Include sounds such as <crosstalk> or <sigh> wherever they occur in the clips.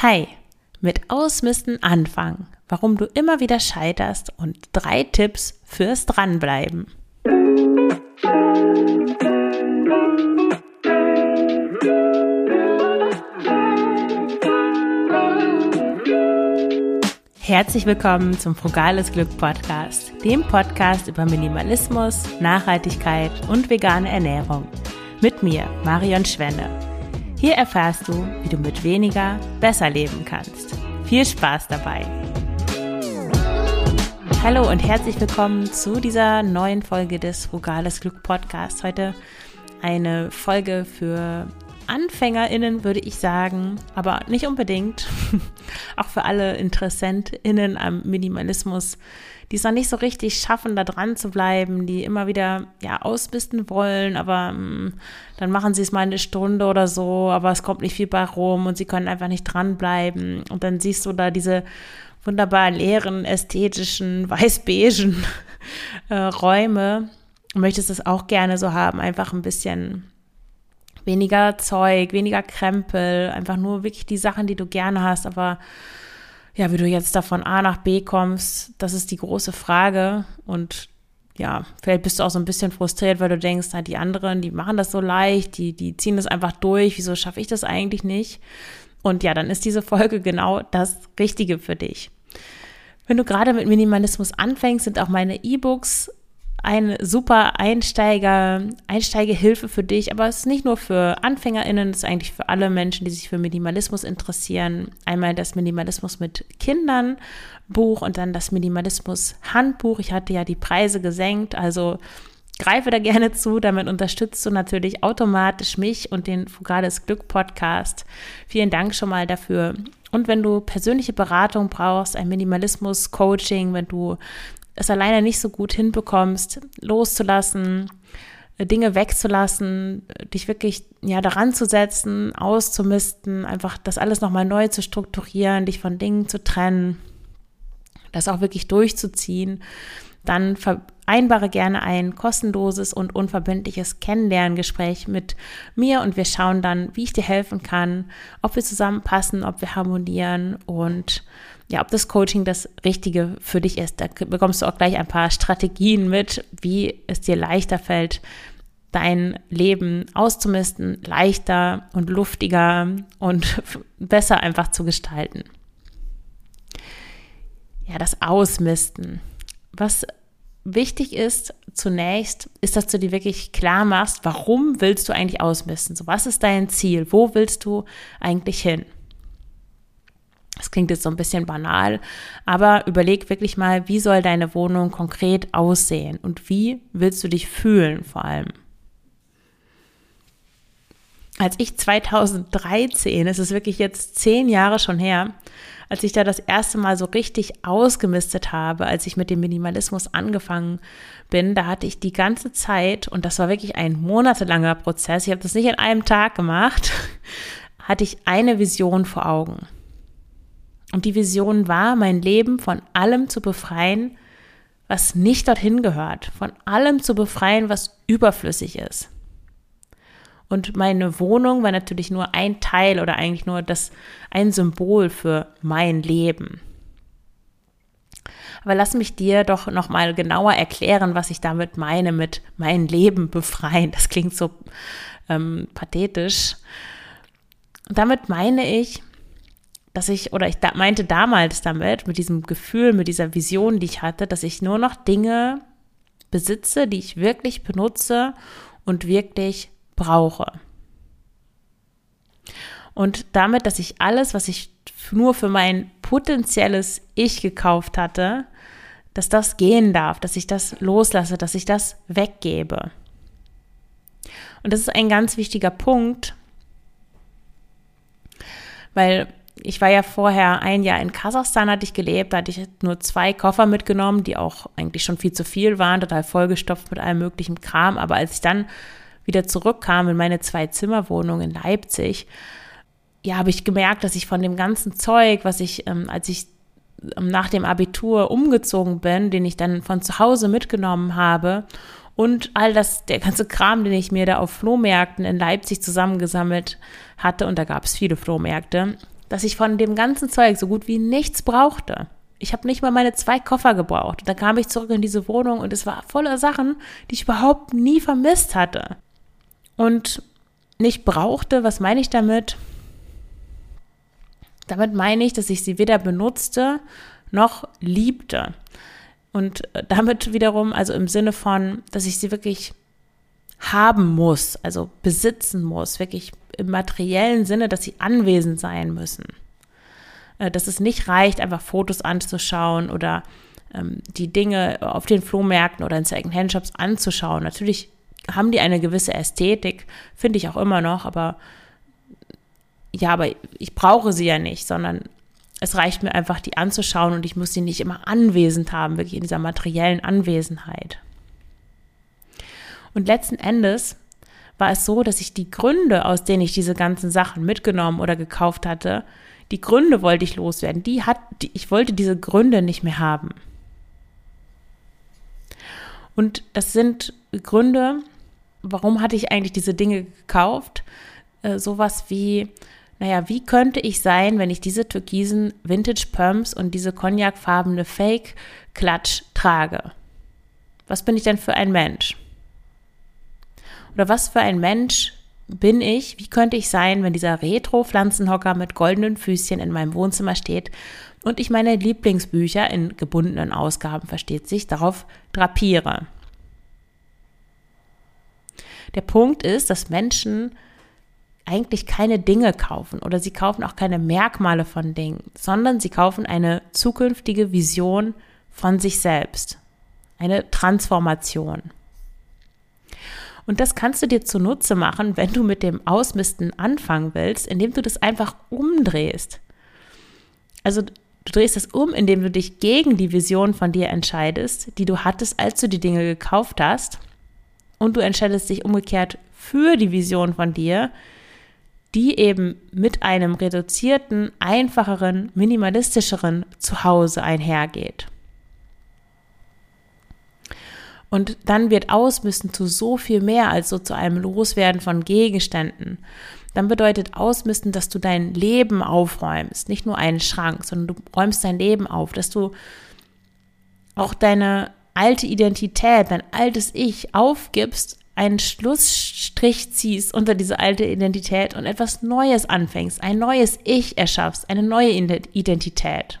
Hi, mit Ausmisten anfangen, warum du immer wieder scheiterst und drei Tipps fürs Dranbleiben. Herzlich willkommen zum Frugales Glück Podcast, dem Podcast über Minimalismus, Nachhaltigkeit und vegane Ernährung. Mit mir, Marion Schwenne. Hier erfährst du, wie du mit weniger besser leben kannst. Viel Spaß dabei! Hallo und herzlich willkommen zu dieser neuen Folge des Frugales Glück Podcasts. Heute eine Folge für AnfängerInnen, würde ich sagen, aber nicht unbedingt. <laughs> Auch für alle InteressentInnen am Minimalismus die es noch nicht so richtig schaffen, da dran zu bleiben, die immer wieder ja ausbisten wollen, aber mh, mm, dann machen sie es mal eine Stunde oder so, aber es kommt nicht viel bei rum und sie können einfach nicht dranbleiben. Und dann siehst du da diese wunderbar leeren, ästhetischen, <laughs> weiß-beigen äh, Räume und möchtest es auch gerne so haben, einfach ein bisschen weniger Zeug, weniger Krempel, einfach nur wirklich die Sachen, die du gerne hast, aber ja, wie du jetzt da von A nach B kommst, das ist die große Frage. Und ja, vielleicht bist du auch so ein bisschen frustriert, weil du denkst, na, die anderen, die machen das so leicht, die, die ziehen das einfach durch, wieso schaffe ich das eigentlich nicht? Und ja, dann ist diese Folge <laughs> genau das Richtige für dich. Wenn du gerade mit Minimalismus anfängst, sind auch meine E-Books eine super Einsteiger, Einsteigehilfe für dich, aber es ist nicht nur für AnfängerInnen, es ist eigentlich für alle Menschen, die sich für Minimalismus interessieren. Einmal das Minimalismus mit Kindern Buch und dann das Minimalismus Handbuch. Ich hatte ja die Preise gesenkt, also greife da gerne zu. Damit unterstützt du natürlich automatisch mich und den Fugales Glück Podcast. Vielen Dank schon mal dafür. Und wenn du persönliche Beratung brauchst, ein Minimalismus-Coaching, wenn du es alleine nicht so gut hinbekommst, loszulassen, äh, Dinge wegzulassen, dich wirklich ja daran zu setzen, auszumisten, einfach das alles nochmal neu zu strukturieren, dich von Dingen zu trennen, das auch wirklich durchzuziehen, dann vereinbare gerne ein kostenloses und unverbindliches Kennenlerngespräch mit mir und wir schauen dann, wie ich dir helfen kann, ob wir zusammenpassen, ob wir harmonieren und ja, ob das Coaching das Richtige für dich ist. Da bekommst du auch gleich ein paar Strategien mit, wie es dir leichter fällt, dein Leben auszumisten, leichter und luftiger und <laughs> besser einfach zu gestalten. Ja, das Ausmisten. Was wichtig ist zunächst, ist, dass du dir wirklich klar machst, warum willst du eigentlich ausmisten? So, was ist dein Ziel? Wo willst du eigentlich hin? Das klingt jetzt so ein bisschen banal, aber überleg wirklich mal, wie soll deine Wohnung konkret aussehen und wie willst du dich fühlen vor allem. Als ich 2013, es ist wirklich jetzt zehn Jahre schon her, als ich da das erste Mal so richtig ausgemistet habe, als ich mit dem Minimalismus angefangen bin, da hatte ich die ganze Zeit, und das war wirklich ein monatelanger Prozess, ich habe das nicht in einem Tag gemacht, <laughs> hatte ich eine Vision vor Augen. Und die Vision war, mein Leben von allem zu befreien, was nicht dorthin gehört, von allem zu befreien, was überflüssig ist. Und meine Wohnung war natürlich nur ein Teil oder eigentlich nur das ein Symbol für mein Leben. Aber lass mich dir doch noch mal genauer erklären, was ich damit meine mit mein Leben befreien. Das klingt so ähm, pathetisch. damit meine ich, dass ich, oder ich da, meinte damals damit, mit diesem Gefühl, mit dieser Vision, die ich hatte, dass ich nur noch Dinge besitze, die ich wirklich benutze und wirklich brauche. Und damit, dass ich alles, was ich nur für mein potenzielles Ich gekauft hatte, dass das gehen darf, dass ich das loslasse, dass ich das weggebe. Und das ist ein ganz wichtiger Punkt, weil ich war ja vorher ein Jahr in Kasachstan, hatte ich gelebt, da hatte ich nur zwei Koffer mitgenommen, die auch eigentlich schon viel zu viel waren, total vollgestopft mit allem möglichen Kram. Aber als ich dann wieder zurückkam in meine Zwei-Zimmer-Wohnung in Leipzig, ja, habe ich gemerkt, dass ich von dem ganzen Zeug, was ich, ähm, als ich ähm, nach dem Abitur umgezogen bin, den ich dann von zu Hause mitgenommen habe und all das, der ganze Kram, den ich mir da auf Flohmärkten in Leipzig zusammengesammelt hatte, und da gab es viele Flohmärkte, dass ich von dem ganzen Zeug so gut wie nichts brauchte. Ich habe nicht mal meine zwei Koffer gebraucht. Und dann kam ich zurück in diese Wohnung und es war voller Sachen, die ich überhaupt nie vermisst hatte. Und nicht brauchte, was meine ich damit? Damit meine ich, dass ich sie weder benutzte noch liebte. Und damit wiederum, also im Sinne von, dass ich sie wirklich haben muss, also besitzen muss, wirklich im materiellen Sinne, dass sie anwesend sein müssen. Äh, dass es nicht reicht, einfach Fotos anzuschauen oder ähm, die Dinge auf den Flohmärkten oder in Second-Hand-Shops anzuschauen. Natürlich haben die eine gewisse Ästhetik, finde ich auch immer noch, aber ja, aber ich brauche sie ja nicht, sondern es reicht mir einfach, die anzuschauen und ich muss sie nicht immer anwesend haben, wirklich in dieser materiellen Anwesenheit. Und letzten Endes war es so, dass ich die Gründe, aus denen ich diese ganzen Sachen mitgenommen oder gekauft hatte, die Gründe wollte ich loswerden. Die hat, die, ich wollte diese Gründe nicht mehr haben. Und das sind Gründe, warum hatte ich eigentlich diese Dinge gekauft? Äh, sowas wie, naja, wie könnte ich sein, wenn ich diese türkisen Vintage Pumps und diese cognacfarbene Fake Klatsch trage? Was bin ich denn für ein Mensch? Oder was für ein Mensch bin ich? Wie könnte ich sein, wenn dieser Retro-Pflanzenhocker mit goldenen Füßchen in meinem Wohnzimmer steht und ich meine Lieblingsbücher in gebundenen Ausgaben, versteht sich, darauf drapiere? Der Punkt ist, dass Menschen eigentlich keine Dinge kaufen oder sie kaufen auch keine Merkmale von Dingen, sondern sie kaufen eine zukünftige Vision von sich selbst, eine Transformation. Und das kannst du dir zunutze machen, wenn du mit dem Ausmisten anfangen willst, indem du das einfach umdrehst. Also du drehst es um, indem du dich gegen die Vision von dir entscheidest, die du hattest, als du die Dinge gekauft hast. Und du entscheidest dich umgekehrt für die Vision von dir, die eben mit einem reduzierten, einfacheren, minimalistischeren Zuhause einhergeht. Und dann wird Ausmisten zu so viel mehr als so zu einem Loswerden von Gegenständen. Dann bedeutet Ausmisten, dass du dein Leben aufräumst, nicht nur einen Schrank, sondern du räumst dein Leben auf, dass du auch deine alte Identität, dein altes Ich aufgibst, einen Schlussstrich ziehst unter diese alte Identität und etwas Neues anfängst, ein neues Ich erschaffst, eine neue Identität.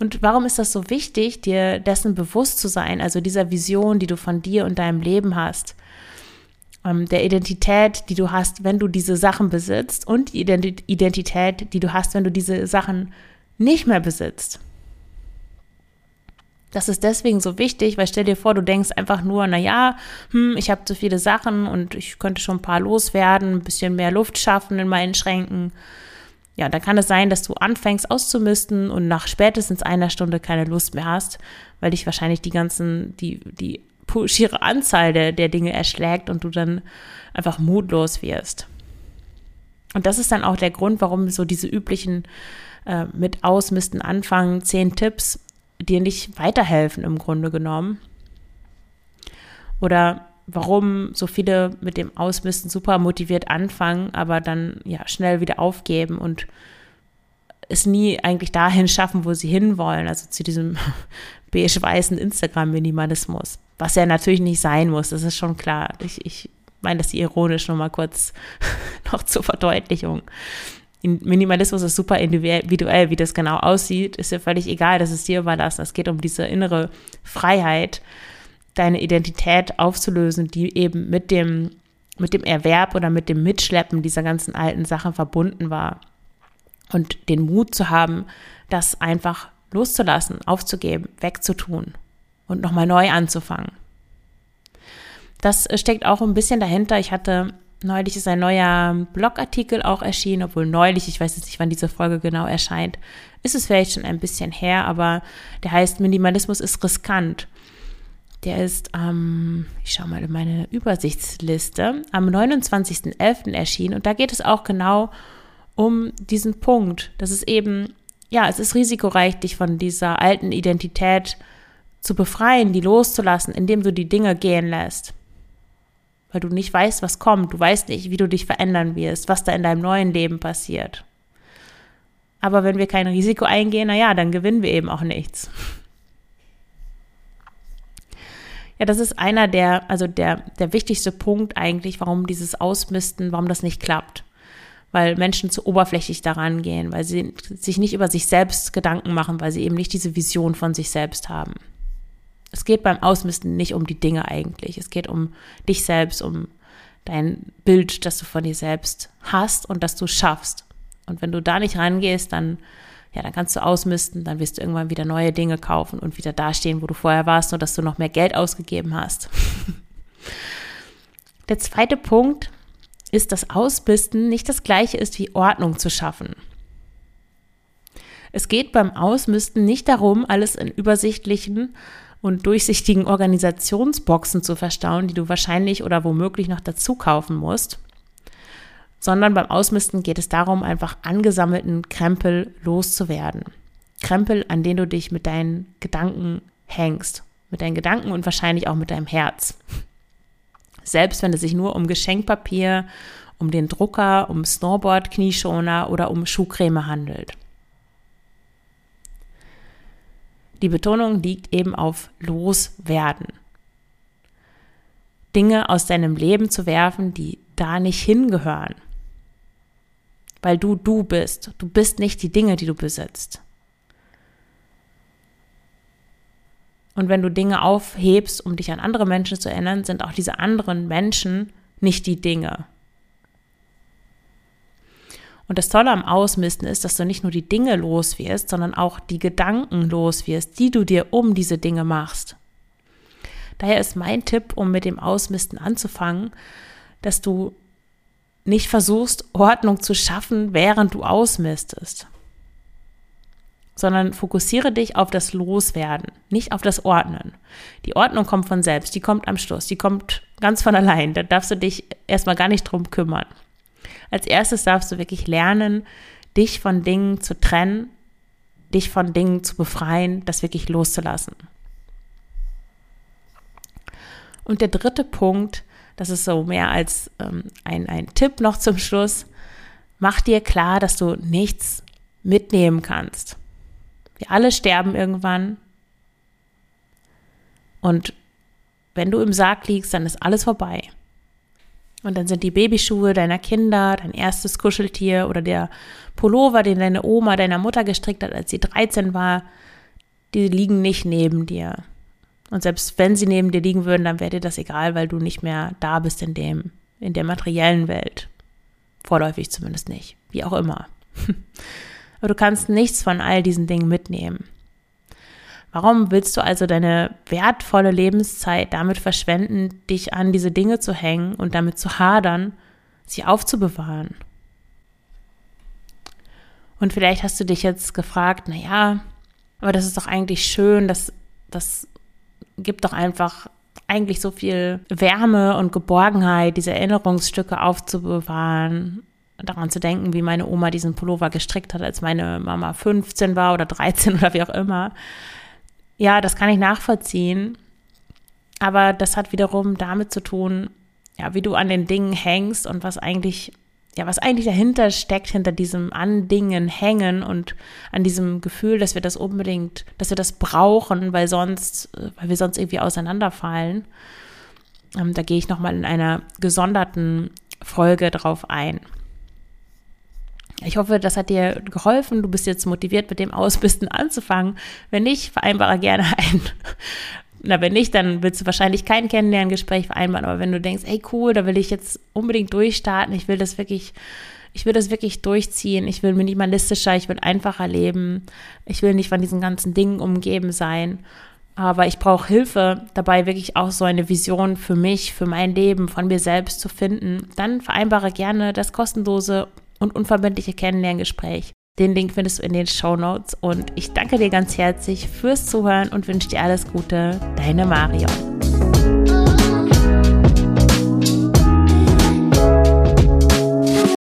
Und warum ist das so wichtig, dir dessen bewusst zu sein, also dieser Vision, die du von dir und deinem Leben hast, ähm, der Identität, die du hast, wenn du diese Sachen besitzt und die Identität, die du hast, wenn du diese Sachen nicht mehr besitzt. Das ist deswegen so wichtig, weil stell dir vor, du denkst einfach nur, na ja, hm, ich habe zu viele Sachen und ich könnte schon ein paar loswerden, ein bisschen mehr Luft schaffen in meinen Schränken ja, dann kann es sein, dass du anfängst auszumisten und nach spätestens einer Stunde keine Lust mehr hast, weil dich wahrscheinlich die ganzen, die, die schiere Anzahl der, der Dinge erschlägt und du dann einfach mutlos wirst. Und das ist dann auch der Grund, warum so diese üblichen äh, mit Ausmisten anfangen, zehn Tipps dir nicht weiterhelfen im Grunde genommen. Oder warum so viele mit dem Ausmisten super motiviert anfangen, aber dann ja schnell wieder aufgeben und es nie eigentlich dahin schaffen, wo sie hinwollen, also zu diesem <laughs> beige-weißen Instagram-Minimalismus. Was ja natürlich nicht sein muss, das ist schon klar. Ich, ich meine das ironisch nochmal kurz <laughs> noch zur Verdeutlichung. Minimalismus ist super individuell, wie das genau aussieht, ist ja völlig egal, das ist dir überlassen. Es geht um diese innere Freiheit, deine Identität aufzulösen, die eben mit dem, mit dem Erwerb oder mit dem Mitschleppen dieser ganzen alten Sachen verbunden war. Und den Mut zu haben, das einfach loszulassen, aufzugeben, wegzutun und nochmal neu anzufangen. Das steckt auch ein bisschen dahinter. Ich hatte neulich ist ein neuer Blogartikel auch erschienen, obwohl neulich, ich weiß jetzt nicht, wann diese Folge genau erscheint, ist es vielleicht schon ein bisschen her, aber der heißt Minimalismus ist riskant. Der ist am, ich schaue mal in meine Übersichtsliste, am 29.11. erschienen. Und da geht es auch genau um diesen Punkt, dass es eben, ja, es ist risikoreich, dich von dieser alten Identität zu befreien, die loszulassen, indem du die Dinge gehen lässt. Weil du nicht weißt, was kommt. Du weißt nicht, wie du dich verändern wirst, was da in deinem neuen Leben passiert. Aber wenn wir kein Risiko eingehen, naja, dann gewinnen wir eben auch nichts. Ja, das ist einer der, also der, der wichtigste Punkt eigentlich, warum dieses Ausmisten, warum das nicht klappt. Weil Menschen zu oberflächlich daran gehen, weil sie sich nicht über sich selbst Gedanken machen, weil sie eben nicht diese Vision von sich selbst haben. Es geht beim Ausmisten nicht um die Dinge eigentlich. Es geht um dich selbst, um dein Bild, das du von dir selbst hast und das du schaffst. Und wenn du da nicht rangehst, dann ja, dann kannst du ausmisten, dann wirst du irgendwann wieder neue Dinge kaufen und wieder dastehen, wo du vorher warst, nur dass du noch mehr Geld ausgegeben hast. <laughs> Der zweite Punkt ist, dass Ausmisten nicht das gleiche ist wie Ordnung zu schaffen. Es geht beim Ausmisten nicht darum, alles in übersichtlichen und durchsichtigen Organisationsboxen zu verstauen, die du wahrscheinlich oder womöglich noch dazu kaufen musst, sondern beim Ausmisten geht es darum, einfach angesammelten Krempel loszuwerden. Krempel, an denen du dich mit deinen Gedanken hängst. Mit deinen Gedanken und wahrscheinlich auch mit deinem Herz. Selbst wenn es sich nur um Geschenkpapier, um den Drucker, um Snowboard, Knieschoner oder um Schuhcreme handelt. Die Betonung liegt eben auf loswerden. Dinge aus deinem Leben zu werfen, die da nicht hingehören weil du du bist. Du bist nicht die Dinge, die du besitzt. Und wenn du Dinge aufhebst, um dich an andere Menschen zu erinnern, sind auch diese anderen Menschen nicht die Dinge. Und das Tolle am Ausmisten ist, dass du nicht nur die Dinge los wirst, sondern auch die Gedanken los wirst, die du dir um diese Dinge machst. Daher ist mein Tipp, um mit dem Ausmisten anzufangen, dass du nicht versuchst, Ordnung zu schaffen, während du ausmistest, sondern fokussiere dich auf das Loswerden, nicht auf das Ordnen. Die Ordnung kommt von selbst, die kommt am Schluss, die kommt ganz von allein. Da darfst du dich erstmal gar nicht drum kümmern. Als erstes darfst du wirklich lernen, dich von Dingen zu trennen, dich von Dingen zu befreien, das wirklich loszulassen. Und der dritte Punkt das ist so mehr als ähm, ein, ein Tipp noch zum Schluss. Mach dir klar, dass du nichts mitnehmen kannst. Wir alle sterben irgendwann. Und wenn du im Sarg liegst, dann ist alles vorbei. Und dann sind die Babyschuhe deiner Kinder, dein erstes Kuscheltier oder der Pullover, den deine Oma deiner Mutter gestrickt hat, als sie 13 war, die liegen nicht neben dir. Und selbst wenn sie neben dir liegen würden, dann wäre dir das egal, weil du nicht mehr da bist in dem, in der materiellen Welt. Vorläufig zumindest nicht. Wie auch immer. <laughs> Aber du kannst nichts von all diesen Dingen mitnehmen. Warum willst du also deine wertvolle Lebenszeit damit verschwenden, dich an diese Dinge zu hängen und damit zu hadern, sie aufzubewahren? Und vielleicht hast du dich jetzt gefragt, na ja, aber das ist doch eigentlich schön, dass das gibt doch einfach eigentlich so viel Wärme und Geborgenheit, diese Erinnerungsstücke aufzubewahren, daran zu denken, wie meine Oma diesen Pullover gestrickt hat, als meine Mama 15 war oder 13 oder wie auch immer. Ja, das kann ich nachvollziehen. Aber das hat wiederum damit zu tun, ja, wie du an den Dingen hängst und was eigentlich ja, was eigentlich dahinter steckt, hinter diesem Andingen hängen und an diesem Gefühl, dass wir das unbedingt, dass wir das brauchen, weil sonst, äh, weil wir sonst irgendwie auseinanderfallen. Ähm, da gehe ich nochmal in einer gesonderten Folge drauf ein. Ich hoffe, das hat dir geholfen. Du bist jetzt motiviert, mit dem Ausbisten <laughs> anzufangen. Wenn nicht, vereinbare gerne ein <laughs> na, wenn nicht, dann willst du wahrscheinlich kein Kennenlerngespräch vereinbaren. Aber wenn du denkst, ey, cool, da will ich jetzt unbedingt durchstarten, ich will das wirklich, ich will das wirklich durchziehen, ich will minimalistischer, ich will einfacher leben, ich will nicht von diesen ganzen Dingen umgeben sein. Aber ich brauche Hilfe dabei, wirklich auch so eine Vision für mich, für mein Leben, von mir selbst zu finden. Dann vereinbare gerne das kostenlose und unverbindliche Kennenlerngespräch. Den Link findest du in den Show Notes und ich danke dir ganz herzlich fürs Zuhören und wünsche dir alles Gute. Deine Marion.